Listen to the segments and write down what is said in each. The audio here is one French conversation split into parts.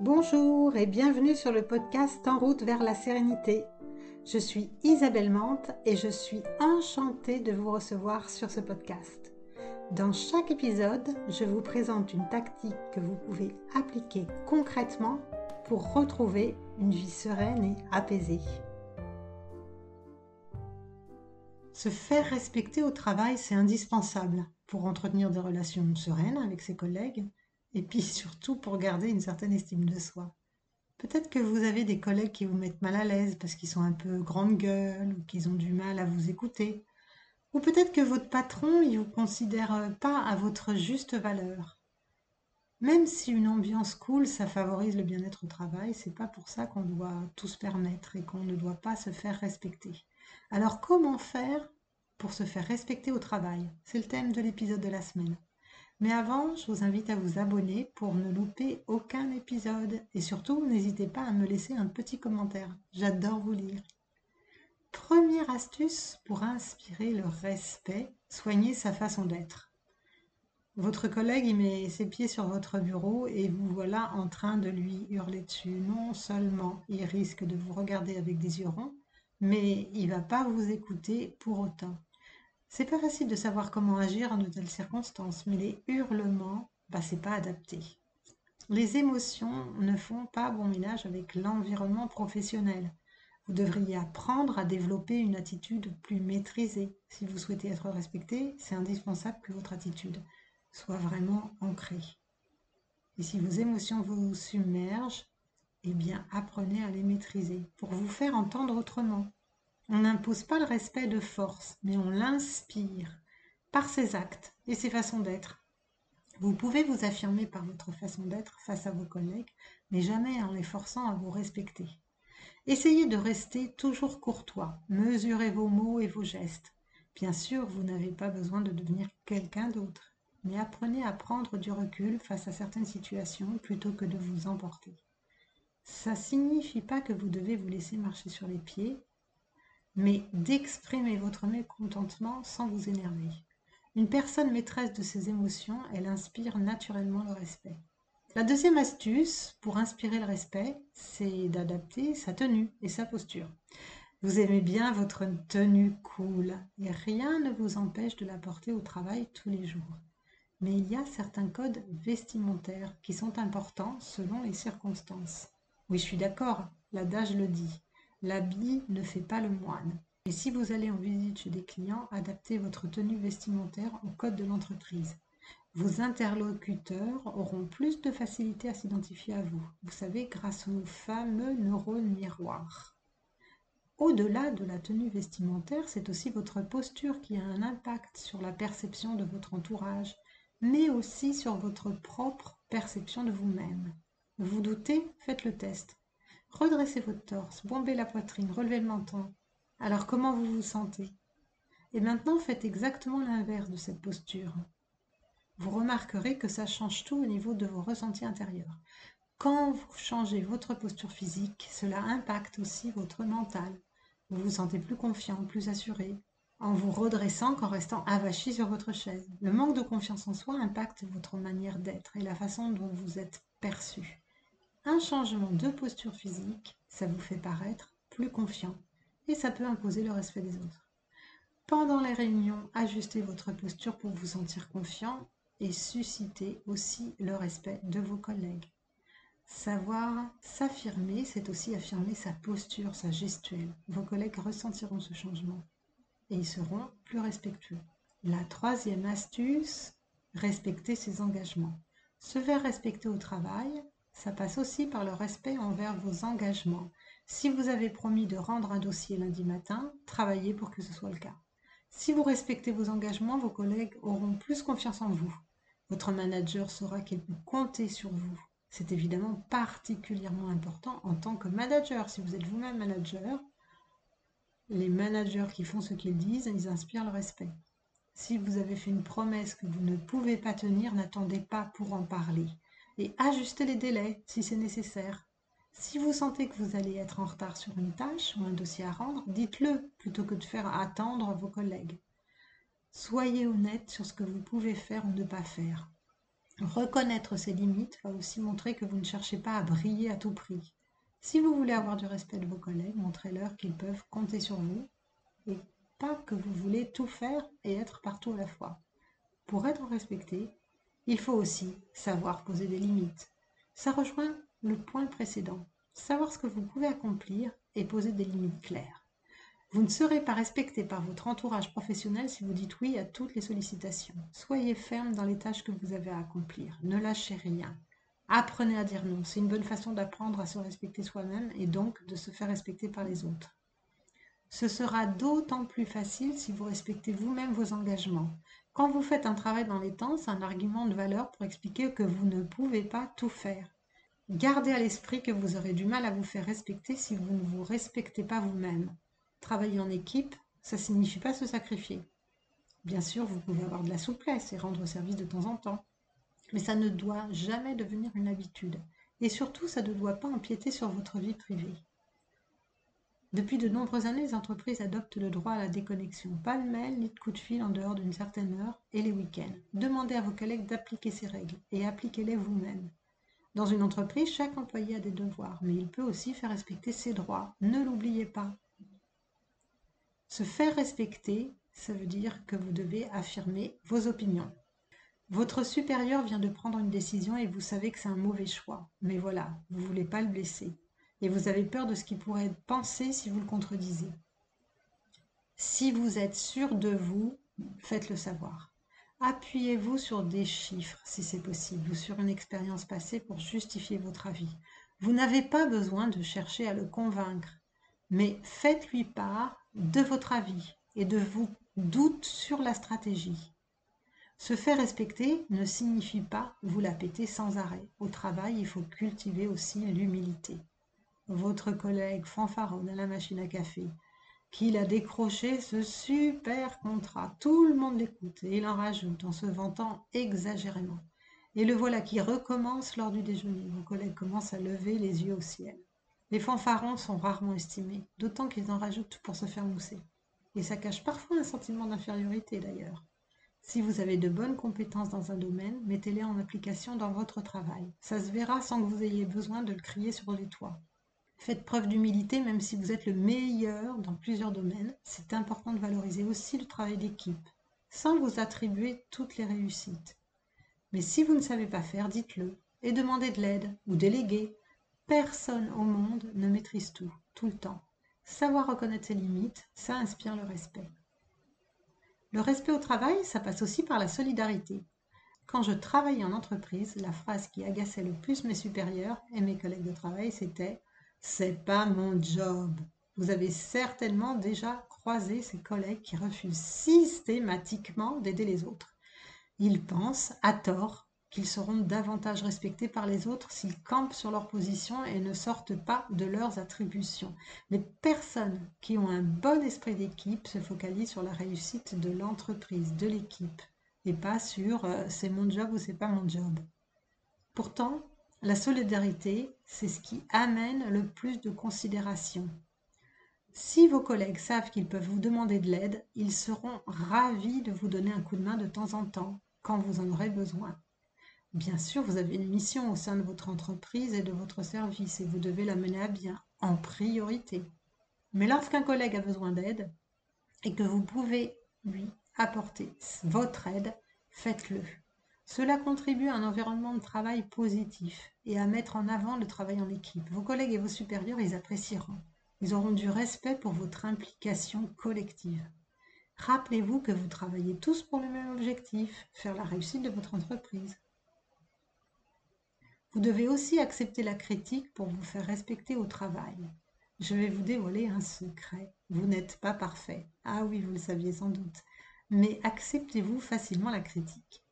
Bonjour et bienvenue sur le podcast En route vers la sérénité. Je suis Isabelle Mante et je suis enchantée de vous recevoir sur ce podcast. Dans chaque épisode, je vous présente une tactique que vous pouvez appliquer concrètement pour retrouver une vie sereine et apaisée. Se faire respecter au travail, c'est indispensable pour entretenir des relations sereines avec ses collègues et puis surtout pour garder une certaine estime de soi. Peut-être que vous avez des collègues qui vous mettent mal à l'aise parce qu'ils sont un peu grande gueule ou qu'ils ont du mal à vous écouter. Ou peut-être que votre patron ne vous considère pas à votre juste valeur. Même si une ambiance cool, ça favorise le bien-être au travail, c'est pas pour ça qu'on doit tout se permettre et qu'on ne doit pas se faire respecter. Alors comment faire pour se faire respecter au travail? C'est le thème de l'épisode de la semaine. Mais avant, je vous invite à vous abonner pour ne louper aucun épisode. Et surtout, n'hésitez pas à me laisser un petit commentaire. J'adore vous lire. Première astuce pour inspirer le respect, soigner sa façon d'être. Votre collègue y met ses pieds sur votre bureau et vous voilà en train de lui hurler dessus. Non seulement il risque de vous regarder avec des yeux ronds, mais il va pas vous écouter pour autant. C'est pas facile de savoir comment agir en de telles circonstances, mais les hurlements, bah, c'est pas adapté. Les émotions ne font pas bon ménage avec l'environnement professionnel. Vous devriez apprendre à développer une attitude plus maîtrisée. Si vous souhaitez être respecté, c'est indispensable que votre attitude soit vraiment ancrée. Et si vos émotions vous submergent, eh bien apprenez à les maîtriser pour vous faire entendre autrement. On n'impose pas le respect de force, mais on l'inspire par ses actes et ses façons d'être. Vous pouvez vous affirmer par votre façon d'être face à vos collègues, mais jamais en les forçant à vous respecter. Essayez de rester toujours courtois, mesurez vos mots et vos gestes. Bien sûr, vous n'avez pas besoin de devenir quelqu'un d'autre, mais apprenez à prendre du recul face à certaines situations plutôt que de vous emporter. Ça signifie pas que vous devez vous laisser marcher sur les pieds, mais d'exprimer votre mécontentement sans vous énerver. Une personne maîtresse de ses émotions, elle inspire naturellement le respect. La deuxième astuce pour inspirer le respect, c'est d'adapter sa tenue et sa posture. Vous aimez bien votre tenue cool et rien ne vous empêche de la porter au travail tous les jours. Mais il y a certains codes vestimentaires qui sont importants selon les circonstances. Oui, je suis d'accord, l'adage le dit. L'habit ne fait pas le moine. Et si vous allez en visite chez des clients, adaptez votre tenue vestimentaire au code de l'entreprise. Vos interlocuteurs auront plus de facilité à s'identifier à vous, vous savez, grâce aux fameux neurones miroirs. Au-delà de la tenue vestimentaire, c'est aussi votre posture qui a un impact sur la perception de votre entourage, mais aussi sur votre propre perception de vous-même. Vous doutez? Faites le test. Redressez votre torse, bombez la poitrine, relevez le menton. Alors comment vous vous sentez? Et maintenant faites exactement l'inverse de cette posture. Vous remarquerez que ça change tout au niveau de vos ressentis intérieurs. Quand vous changez votre posture physique, cela impacte aussi votre mental. Vous vous sentez plus confiant, plus assuré, en vous redressant qu'en restant avachi sur votre chaise. Le manque de confiance en soi impacte votre manière d'être et la façon dont vous êtes perçu. Un changement de posture physique, ça vous fait paraître plus confiant et ça peut imposer le respect des autres. Pendant les réunions, ajustez votre posture pour vous sentir confiant et susciter aussi le respect de vos collègues. Savoir s'affirmer, c'est aussi affirmer sa posture, sa gestuelle. Vos collègues ressentiront ce changement et ils seront plus respectueux. La troisième astuce, respecter ses engagements. Se faire respecter au travail, ça passe aussi par le respect envers vos engagements. Si vous avez promis de rendre un dossier lundi matin, travaillez pour que ce soit le cas. Si vous respectez vos engagements, vos collègues auront plus confiance en vous. Votre manager saura qu'il peut compter sur vous. C'est évidemment particulièrement important en tant que manager. Si vous êtes vous-même manager, les managers qui font ce qu'ils disent, ils inspirent le respect. Si vous avez fait une promesse que vous ne pouvez pas tenir, n'attendez pas pour en parler et ajustez les délais si c'est nécessaire. Si vous sentez que vous allez être en retard sur une tâche ou un dossier à rendre, dites-le plutôt que de faire attendre vos collègues. Soyez honnête sur ce que vous pouvez faire ou ne pas faire. Reconnaître ses limites va aussi montrer que vous ne cherchez pas à briller à tout prix. Si vous voulez avoir du respect de vos collègues, montrez-leur qu'ils peuvent compter sur vous et pas que vous voulez tout faire et être partout à la fois. Pour être respecté, il faut aussi savoir poser des limites. Ça rejoint le point précédent. Savoir ce que vous pouvez accomplir et poser des limites claires. Vous ne serez pas respecté par votre entourage professionnel si vous dites oui à toutes les sollicitations. Soyez ferme dans les tâches que vous avez à accomplir. Ne lâchez rien. Apprenez à dire non. C'est une bonne façon d'apprendre à se respecter soi-même et donc de se faire respecter par les autres. Ce sera d'autant plus facile si vous respectez vous-même vos engagements. Quand vous faites un travail dans les temps, c'est un argument de valeur pour expliquer que vous ne pouvez pas tout faire. Gardez à l'esprit que vous aurez du mal à vous faire respecter si vous ne vous respectez pas vous-même. Travailler en équipe, ça ne signifie pas se sacrifier. Bien sûr, vous pouvez avoir de la souplesse et rendre service de temps en temps, mais ça ne doit jamais devenir une habitude. Et surtout, ça ne doit pas empiéter sur votre vie privée. Depuis de nombreuses années, les entreprises adoptent le droit à la déconnexion. Pas de mail ni de coup de fil en dehors d'une certaine heure et les week-ends. Demandez à vos collègues d'appliquer ces règles et appliquez-les vous-même. Dans une entreprise, chaque employé a des devoirs, mais il peut aussi faire respecter ses droits. Ne l'oubliez pas. Se faire respecter, ça veut dire que vous devez affirmer vos opinions. Votre supérieur vient de prendre une décision et vous savez que c'est un mauvais choix. Mais voilà, vous ne voulez pas le blesser et vous avez peur de ce qui pourrait être pensé si vous le contredisez. Si vous êtes sûr de vous, faites-le savoir. Appuyez-vous sur des chiffres si c'est possible ou sur une expérience passée pour justifier votre avis. Vous n'avez pas besoin de chercher à le convaincre, mais faites-lui part de votre avis et de vos doutes sur la stratégie. Se faire respecter ne signifie pas vous la péter sans arrêt. Au travail, il faut cultiver aussi l'humilité votre collègue fanfaronne à la machine à café qu'il a décroché ce super contrat. Tout le monde l'écoute et il en rajoute en se vantant exagérément. Et le voilà qui recommence lors du déjeuner. Vos collègues commencent à lever les yeux au ciel. Les fanfarons sont rarement estimés, d'autant qu'ils en rajoutent pour se faire mousser. Et ça cache parfois un sentiment d'infériorité d'ailleurs. Si vous avez de bonnes compétences dans un domaine, mettez-les en application dans votre travail. Ça se verra sans que vous ayez besoin de le crier sur les toits. Faites preuve d'humilité même si vous êtes le meilleur dans plusieurs domaines. C'est important de valoriser aussi le travail d'équipe, sans vous attribuer toutes les réussites. Mais si vous ne savez pas faire, dites-le et demandez de l'aide ou déléguez. Personne au monde ne maîtrise tout, tout le temps. Savoir reconnaître ses limites, ça inspire le respect. Le respect au travail, ça passe aussi par la solidarité. Quand je travaillais en entreprise, la phrase qui agaçait le plus mes supérieurs et mes collègues de travail, c'était c'est pas mon job. Vous avez certainement déjà croisé ces collègues qui refusent systématiquement d'aider les autres. Ils pensent, à tort, qu'ils seront davantage respectés par les autres s'ils campent sur leur position et ne sortent pas de leurs attributions. Les personnes qui ont un bon esprit d'équipe se focalisent sur la réussite de l'entreprise, de l'équipe, et pas sur euh, c'est mon job ou c'est pas mon job. Pourtant, la solidarité, c'est ce qui amène le plus de considération. Si vos collègues savent qu'ils peuvent vous demander de l'aide, ils seront ravis de vous donner un coup de main de temps en temps, quand vous en aurez besoin. Bien sûr, vous avez une mission au sein de votre entreprise et de votre service et vous devez la mener à bien, en priorité. Mais lorsqu'un collègue a besoin d'aide et que vous pouvez lui apporter votre aide, faites-le. Cela contribue à un environnement de travail positif et à mettre en avant le travail en équipe. Vos collègues et vos supérieurs les apprécieront. Ils auront du respect pour votre implication collective. Rappelez-vous que vous travaillez tous pour le même objectif, faire la réussite de votre entreprise. Vous devez aussi accepter la critique pour vous faire respecter au travail. Je vais vous dévoiler un secret. Vous n'êtes pas parfait. Ah oui, vous le saviez sans doute. Mais acceptez-vous facilement la critique.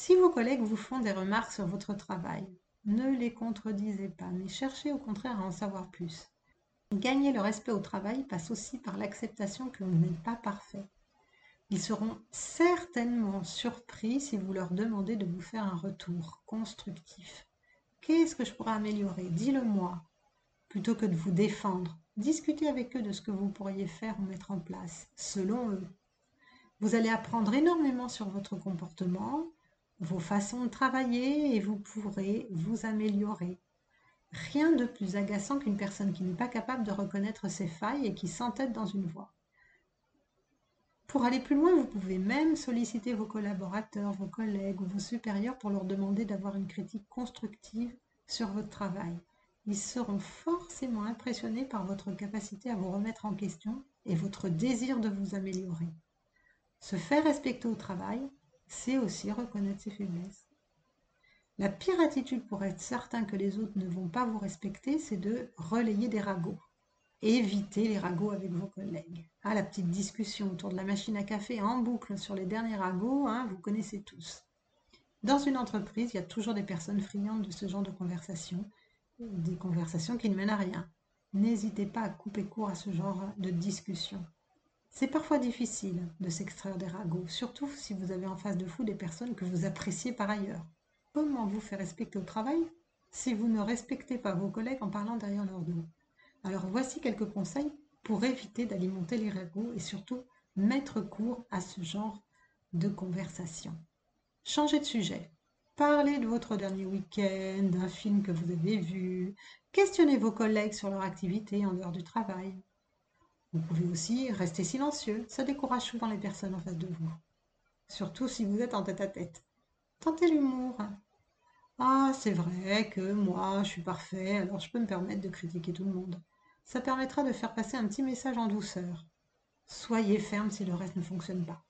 Si vos collègues vous font des remarques sur votre travail, ne les contredisez pas, mais cherchez au contraire à en savoir plus. Gagner le respect au travail passe aussi par l'acceptation que vous n'êtes pas parfait. Ils seront certainement surpris si vous leur demandez de vous faire un retour constructif. Qu'est-ce que je pourrais améliorer? Dis-le moi. Plutôt que de vous défendre, discutez avec eux de ce que vous pourriez faire ou mettre en place, selon eux. Vous allez apprendre énormément sur votre comportement, vos façons de travailler et vous pourrez vous améliorer. Rien de plus agaçant qu'une personne qui n'est pas capable de reconnaître ses failles et qui s'entête dans une voie. Pour aller plus loin, vous pouvez même solliciter vos collaborateurs, vos collègues ou vos supérieurs pour leur demander d'avoir une critique constructive sur votre travail. Ils seront forcément impressionnés par votre capacité à vous remettre en question et votre désir de vous améliorer. Se faire respecter au travail, c'est aussi reconnaître ses faiblesses. La pire attitude pour être certain que les autres ne vont pas vous respecter, c'est de relayer des ragots. Évitez les ragots avec vos collègues. Ah, la petite discussion autour de la machine à café en boucle sur les derniers ragots, hein, vous connaissez tous. Dans une entreprise, il y a toujours des personnes friandes de ce genre de conversation, des conversations qui ne mènent à rien. N'hésitez pas à couper court à ce genre de discussion. C'est parfois difficile de s'extraire des ragots, surtout si vous avez en face de vous des personnes que vous appréciez par ailleurs. Comment vous faire respecter au travail si vous ne respectez pas vos collègues en parlant derrière leur dos? Alors voici quelques conseils pour éviter d'alimenter les ragots et surtout mettre court à ce genre de conversation. Changez de sujet. Parlez de votre dernier week-end, d'un film que vous avez vu. Questionnez vos collègues sur leur activité en dehors du travail. Vous pouvez aussi rester silencieux. Ça décourage souvent les personnes en face de vous. Surtout si vous êtes en tête à tête. Tentez l'humour. Ah, c'est vrai que moi, je suis parfait, alors je peux me permettre de critiquer tout le monde. Ça permettra de faire passer un petit message en douceur. Soyez ferme si le reste ne fonctionne pas.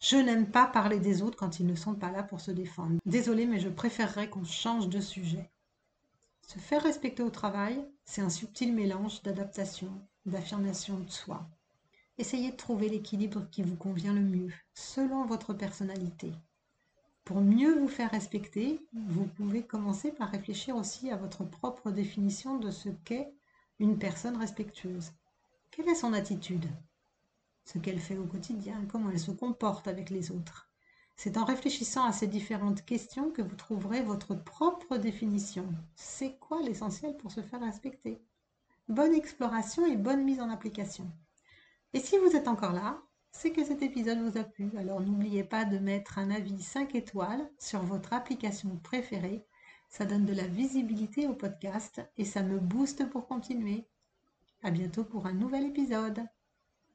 Je n'aime pas parler des autres quand ils ne sont pas là pour se défendre. Désolé, mais je préférerais qu'on change de sujet. Se faire respecter au travail, c'est un subtil mélange d'adaptation, d'affirmation de soi. Essayez de trouver l'équilibre qui vous convient le mieux, selon votre personnalité. Pour mieux vous faire respecter, vous pouvez commencer par réfléchir aussi à votre propre définition de ce qu'est une personne respectueuse. Quelle est son attitude? Ce qu'elle fait au quotidien, comment elle se comporte avec les autres. C'est en réfléchissant à ces différentes questions que vous trouverez votre propre définition. C'est quoi l'essentiel pour se faire respecter? Bonne exploration et bonne mise en application. Et si vous êtes encore là, c'est que cet épisode vous a plu. Alors n'oubliez pas de mettre un avis 5 étoiles sur votre application préférée. Ça donne de la visibilité au podcast et ça me booste pour continuer. À bientôt pour un nouvel épisode.